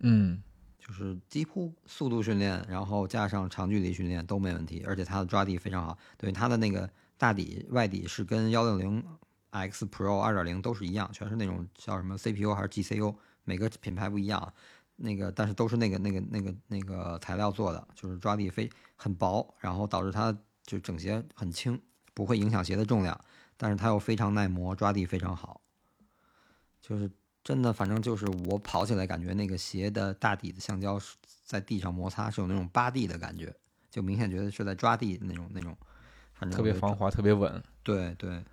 嗯就是几乎速度训练，然后加上长距离训练都没问题，而且它的抓地非常好。对它的那个大底外底是跟幺六零 X Pro 二点零都是一样，全是那种叫什么 CPU 还是 GCU，每个品牌不一样啊。那个但是都是那个那个那个那个材料做的，就是抓地非很薄，然后导致它就整鞋很轻，不会影响鞋的重量，但是它又非常耐磨，抓地非常好。就是真的，反正就是我跑起来感觉那个鞋的大底的橡胶是在地上摩擦是有那种扒地的感觉，就明显觉得是在抓地那种那种，反正特别防滑，特别稳。对对，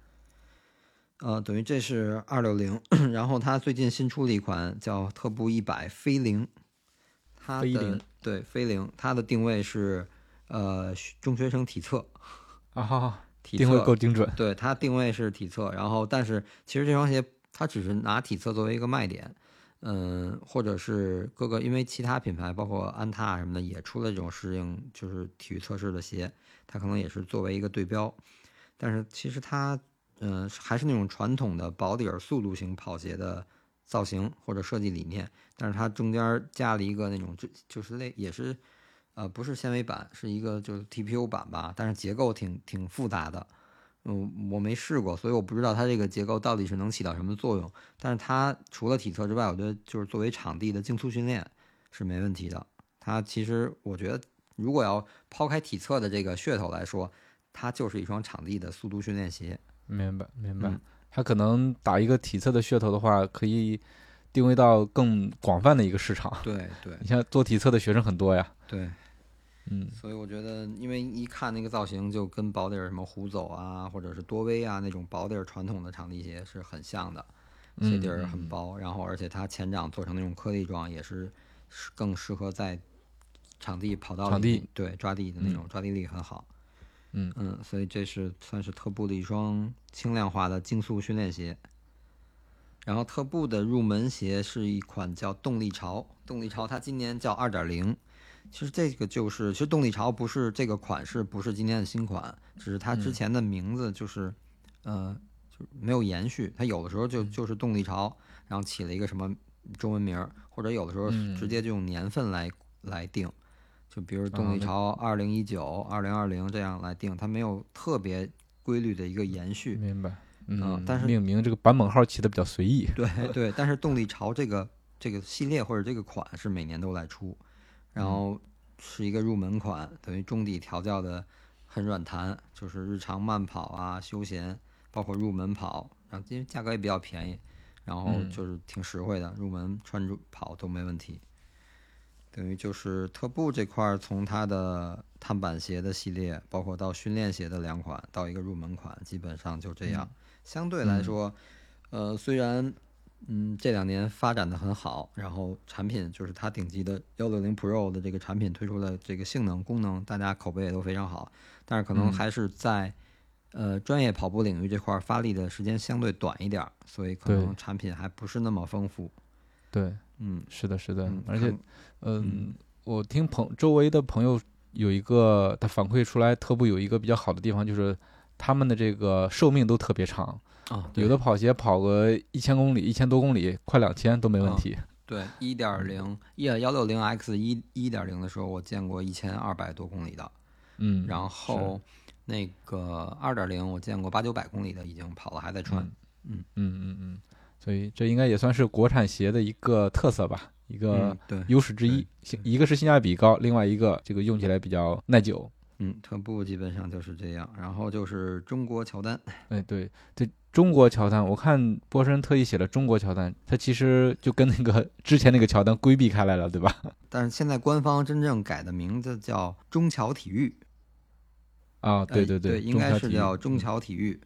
呃，等于这是二六零，<coughs> 然后它最近新出了一款叫特步一百飞零，它的对飞零，它的定位是呃中学生体测，啊，体定位够精准。对，它定位是体测，然后但是其实这双鞋它只是拿体测作为一个卖点，嗯，或者是各个因为其他品牌包括安踏什么的也出了这种适应就是体育测试的鞋，它可能也是作为一个对标，但是其实它嗯、还是那种传统的薄底儿速度型跑鞋的造型或者设计理念，但是它中间加了一个那种就就是类也是呃不是纤维板，是一个就是 TPU 板吧，但是结构挺挺复杂的。嗯，我没试过，所以我不知道它这个结构到底是能起到什么作用。但是它除了体测之外，我觉得就是作为场地的竞速训练是没问题的。它其实我觉得，如果要抛开体测的这个噱头来说，它就是一双场地的速度训练鞋。明白，明白。嗯它可能打一个体测的噱头的话，可以定位到更广泛的一个市场。对对你像做体测的学生很多呀。对，嗯，所以我觉得，因为一看那个造型，就跟薄底儿什么虎走啊，或者是多威啊那种薄底儿传统的场地鞋是很像的，鞋底儿嗯很薄，然后而且它前掌做成那种颗粒状，也是是更适合在场地跑道里场地对抓地的那种，抓地力很好。嗯嗯，所以这是算是特步的一双轻量化的竞速训练鞋。然后特步的入门鞋是一款叫动力潮，动力潮它今年叫二点零。其实这个就是，其实动力潮不是这个款式，不是今年的新款，只是它之前的名字就是，呃，就没有延续。它有的时候就就是动力潮，然后起了一个什么中文名儿，或者有的时候嗯直接就用年份来来定，就比如动力那潮二零一九、二零二零这样来定，它没有特别规律的一个延续。明白。嗯，但是命名这个版本号起的比较随意。对对，但是动力潮这个这个系列或者这个款是每年都来出，然后是一个入门款，等于中底调教的很软弹，就是日常慢跑啊、休闲，包括入门跑，然后因为价格也比较便宜，然后嗯就是挺实惠的，入门穿着跑都没问题。等于就是特步这块儿，从它的碳板鞋的系列，包括到训练鞋的两款，到一个入门款，基本上就这样。相对来嗯说，呃，虽然嗯这两年发展的很好，然后产品就是它顶级的幺六零 Pro 的这个产品推出的这个性能功能，大家口碑也都非常好，但是可能嗯还是在、呃专业跑步领域这块儿发力的时间相对短一点儿，所以可能产品还不是那么丰富。对，嗯，是的，是的嗯，而且看嗯，我听朋周围的朋友有一个他反馈出来，特步有一个比较好的地方，就是他们的这个寿命都特别长，啊，有的跑鞋跑个一千公里、一千多公里，快两千都没问啊题。对一点零一幺六零 X 一一点零的时候，我见过一千二百多公里的，嗯，然后那个二点零我见过八九百公里的，已经跑了还在穿。嗯嗯嗯嗯，所以这应该也算是国产鞋的一个特色吧，一个优势之一。性一个是性价比高，另外一个这个用起来比较耐久。嗯，特步基本上就是这样。然后就是中国乔丹，哎，对对，中国乔丹，我看波神特意写了中国乔丹，它其实就跟那个 <laughs> 之前那个乔丹规避开来了，对吧？<laughs> 但是现在官方真正改的名字叫中乔体育。啊，对呃对，应该是叫中乔。乔体育。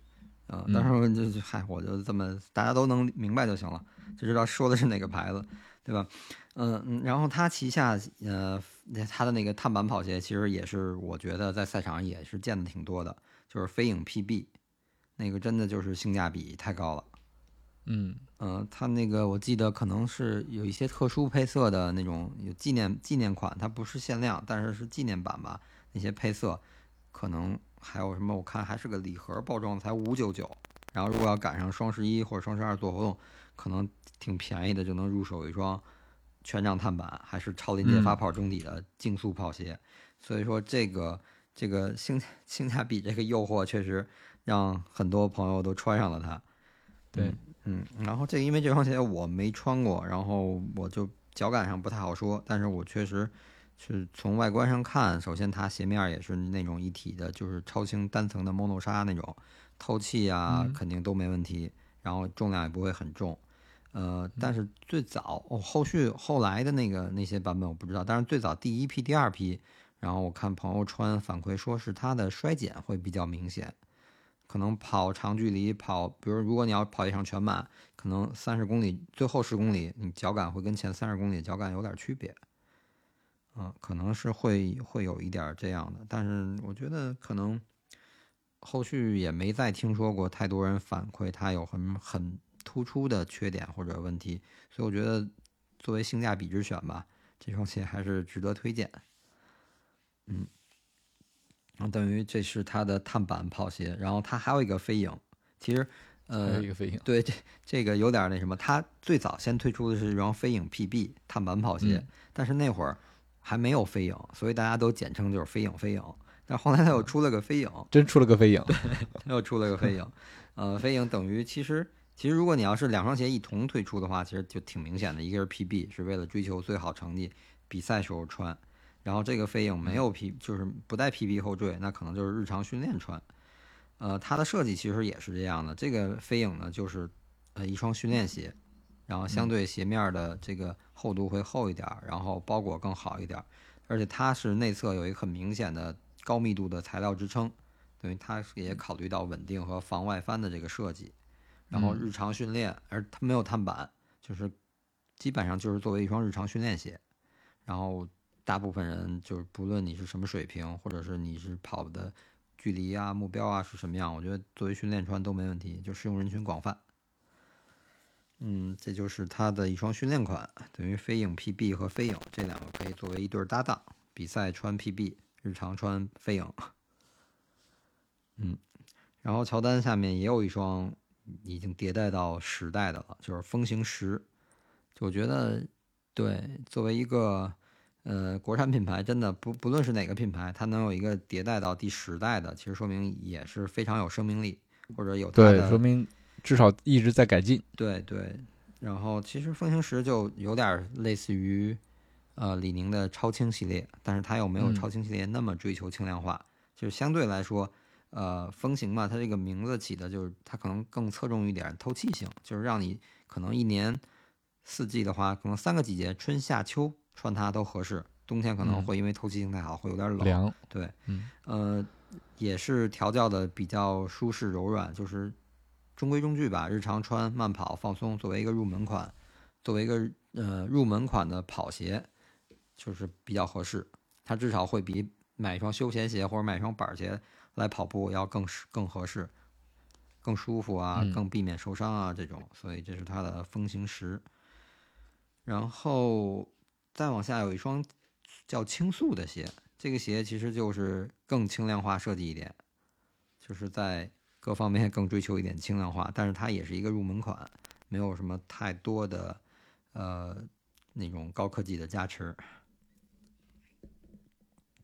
啊、嗯但是就就嗨，我就这么大家都能明白就行了，就知道说的是哪个牌子，对吧？嗯嗯，然后他旗下呃，它的那个碳板跑鞋其实也是我觉得在赛场上也是见的挺多的，就是飞影 PB，那个真的就是性价比太高了。嗯嗯，它那个我记得可能是有一些特殊配色的那种有纪念纪念款，它不是限量，但是是纪念版吧。那些配色可能还有什么？我看还是个礼盒包装，才五九九。然后如果要赶上双十一或者双十二做活动，可能挺便宜的，就能入手一双全掌碳板，还是超临界发泡中底的竞速跑鞋。所以说这个这个性 <laughs> 性价比这个诱惑确实让很多朋友都穿上了它。对，嗯，然后这个因为这双鞋我没穿过，然后我就脚感上不太好说，但是我确实是从外观上看，首先它鞋面儿也是那种一体的，就是超轻单层的 mono 纱那种，透气啊、嗯肯定都没问题，然后重量也不会很重。呃，但是最早哦，后续后来的那个那些版本我不知道，但是最早第一批、第二批，然后我看朋友穿反馈说是它的衰减会比较明显，可能跑长距离跑，比如如果你要跑一场全马，可能三十公里最后十公里，你脚感会跟前三十公里脚感有点区别。嗯，可能是会会有一点儿这样的，但是我觉得可能后续也没再听说过太多人反馈它有很很突出的缺点或者问题，所以我觉得作为性价比之选吧，这双鞋还是值得推荐。嗯，然后等于这是它的碳板跑鞋，然后它还有一个飞影，其实还有呃一，个飞影，对，这这个有点那什么，它最早先推出的是一双飞影 PB 碳板跑鞋，嗯但是那会儿还没有飞影，所以大家都简称就是飞影飞影。但后来它又出了个飞影，真出了个飞影，又出了个飞影，呃，飞影等于其实其实如果你要是两双鞋一同推出的话，其实就挺明显的，一个是 PB 是为了追求最好成绩，比赛时候穿，然后这个飞影没有 P 就是不带 PB 后缀，那可能就是日常训练穿。呃，它的设计其实也是这样的，这个飞影呢就是呃一双训练鞋，然后相对鞋面儿的这个厚度会厚一点儿，然后包裹更好一点儿，而且它是内侧有一个很明显的高密度的材料支撑，等于它也考虑到稳定和防外翻的这个设计。然后嗯日常训练，而它没有碳板，就是基本上就是作为一双日常训练鞋。然后大部分人就是不论你是什么水平，或者是你是跑的距离啊、目标啊是什么样，我觉得作为训练穿都没问题，就适用人群广泛。嗯，这就是它的一双训练款，等于飞影 PB 和飞影这两个可以作为一对儿搭档，比赛穿 PB，日常穿飞影。<laughs> 嗯，然后乔丹下面也有一双已经迭代到时代的了，就是风行十。就我觉得，对，作为一个呃国产品牌，真的不不论是哪个品牌，它能有一个迭代到第十代的，其实说明也是非常有生命力，或者有它对，的说明至少一直在改进。对对，然后其实风行十就有点儿类似于呃李宁的超轻系列，但是它又没有嗯超轻系列那么追求轻量化，就是相对来说，呃，风行嘛，它这个名字起的就是它可能更侧重于一点透气性，就是让你可能一年四季的话，可能三个季节春夏秋穿它都合适，冬天可能嗯会因为透气性太好会有点冷，凉，对，嗯呃，也是调教的比较舒适柔软，就是中规中矩吧。日常穿、慢跑、放松，作为一个入门款，作为一个呃入门款的跑鞋，就是比较合适。它至少会比买一双休闲鞋或者买一双板儿鞋来跑步要更适更合适、更舒服啊，嗯更避免受伤啊这种。所以这是它的风行十。然后再往下有一双叫轻速的鞋，这个鞋其实就是更轻量化设计一点，就是在各方面更追求一点轻量化，但是它也是一个入门款，没有什么太多的呃那种高科技的加持。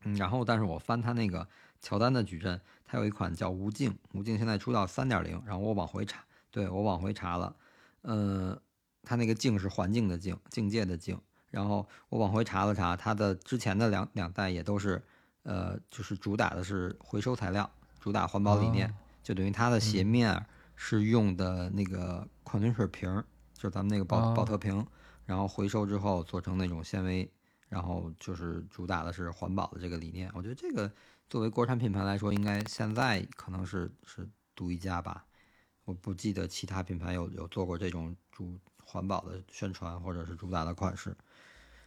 嗯，然后但是我翻它那个乔丹的矩阵，它有一款叫无境，无境现在出到三点零，然后我往回查，对我往回查了，呃，它那个境是环境的境，境界的境。然后我往回查了查，它的之前的两两代也都是，呃，就是主打的是回收材料，主打环保理念，哦就等于它的鞋嗯面是用的那个矿泉水瓶儿，就是咱们那个保保特瓶，然后回收之后做成那种纤维，然后就是主打的是环保的这个理念。我觉得这个作为国产品牌来说，应该现在可能是是独一家吧。我不记得其他品牌有有做过这种主环保的宣传或者是主打的款式。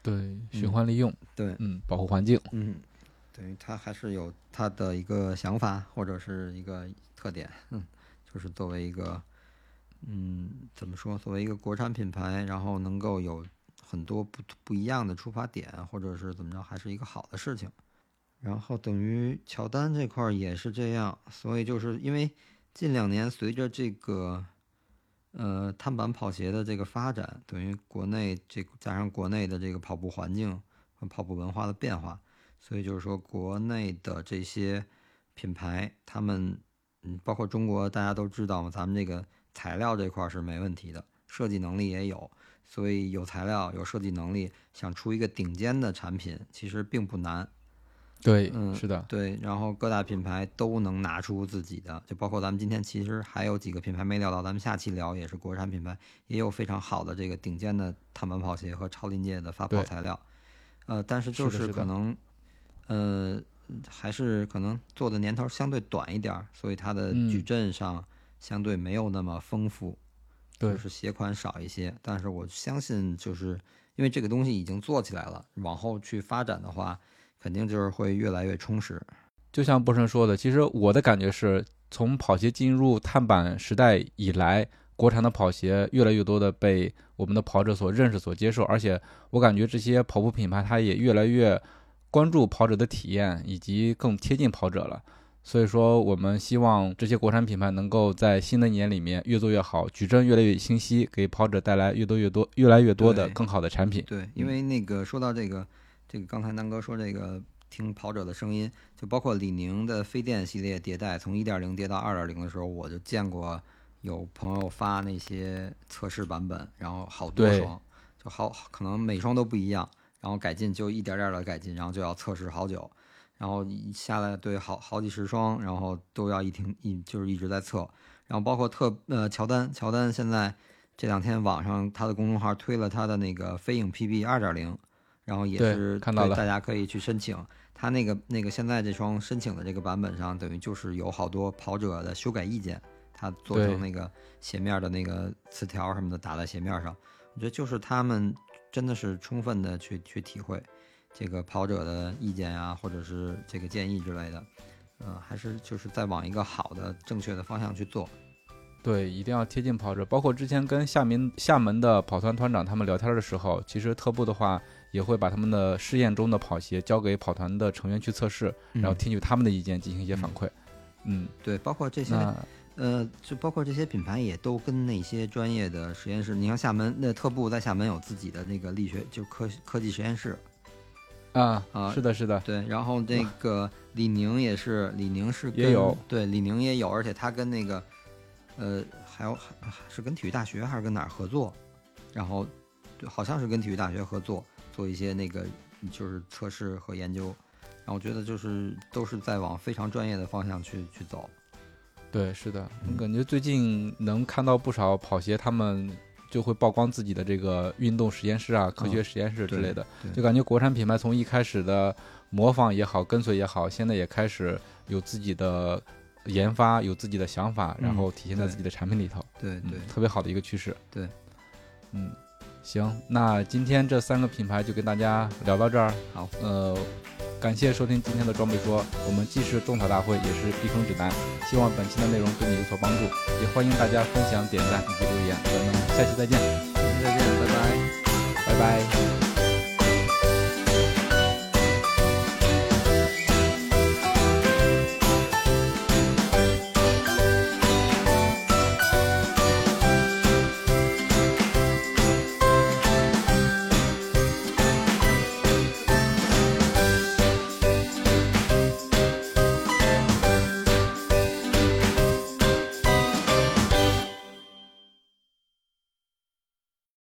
对，循环利用，对，嗯，保护环境，嗯，等于它还是有它的一个想法或者是一个特点，嗯，就是作为一个，嗯，怎么说？作为一个国产品牌，然后能够有很多不不一样的出发点，或者是怎么着，还是一个好的事情。然后等于乔丹这块也是这样，所以就是因为近两年随着这个。呃，碳板跑鞋的这个发展，等于国内这加上国内的这个跑步环境和跑步文化的变化，所以就是说，国内的这些品牌，他们嗯，包括中国，大家都知道嘛，咱们这个材料这块是没问题的，设计能力也有，所以有材料有设计能力，想出一个顶尖的产品，其实并不难。对，嗯是的，对，然后各大品牌都能拿出自己的，就包括咱们今天其实还有几个品牌没聊到，咱们下期聊也是国产品牌，也有非常好的这个顶尖的碳板跑鞋和超临界的发泡材料，呃，但是就是可能，呃，还是可能做的年头相对短一点儿，所以它的嗯。矩阵上相对没有那么丰富，对。就是鞋款少一些，但是我相信就是因为这个东西已经做起来了，往后去发展的话，肯定就是会越来越充实。就像波神说的，其实我的感觉是从跑鞋进入碳板时代以来，国产的跑鞋越来越多的被我们的跑者所认识、所接受，而且我感觉这些跑步品牌它也越来越关注跑者的体验，以及更贴近跑者了。所以说，我们希望这些国产品牌能够在新的一年里面越做越好，矩阵越来越清晰，给跑者带来越多越多、越来越多的更好的产品。对，因为那个说到这个，这个刚才南哥说这个听跑者的声音，就包括李宁的飞电系列迭代，从一点零跌到二点零的时候，我就见过有朋友发那些测试版本，然后好多双，就好可能每双都不一样，然后改进就一点点的改进，然后就要测试好久。然后一下来对好好几十双，然后都要一听一就是一直在测，然后包括特呃乔丹，乔丹现在这两天网上他的公众号推了他的那个飞影 PB 二点零，然后也是看到了大家可以去申请。他那个那个现在这双申请的这个版本上，等于就是有好多跑者的修改意见，他做成那个鞋面的那个词条什么的打在鞋面上，我觉得就是他们真的是充分的去去体会这个跑者的意见啊，或者是这个建议之类的，呃，还是就是在往一个好的正确的方向去做。对，一定要贴近跑者。包括之前跟厦门厦门的跑团团长他们聊天的时候，其实特步的话也会把他们的试验中的跑鞋交给跑团的成员去测试，然后听取他们的意见进行一些反馈。嗯，对，包括这些呃，就包括这些品牌也都跟那些专业的实验室，你像厦门那特步在厦门有自己的那个力学，就科科技实验室，啊，啊是的，是的，对，然后那个李宁也是，李宁是跟 <laughs> 也有。对，李宁也有，而且他跟那个呃，还有还是跟体育大学还是跟哪儿合作，然后对，好像是跟体育大学合作做一些那个就是测试和研究，然后我觉得就是都是在往非常专业的方向去去走。对，是的，嗯我感觉最近能看到不少跑鞋，他们就会曝光自己的这个运动实验室啊、科学实验室之类的，对就感觉国产品牌从一开始的模仿也好、跟随也好，现在也开始有自己的研发，有自己的想法，然嗯后体现在自己的产品里头，对对嗯，特别好的一个趋势。对，嗯，行，那今天这三个品牌就跟大家聊到这儿。好，呃，感谢收听今天的装备说，我们既是种草大会，也是避坑指南。希望本期的内容对你有所帮助，也欢迎大家分享、点赞以及留言。咱们下期再见，下期再见，拜拜。拜拜。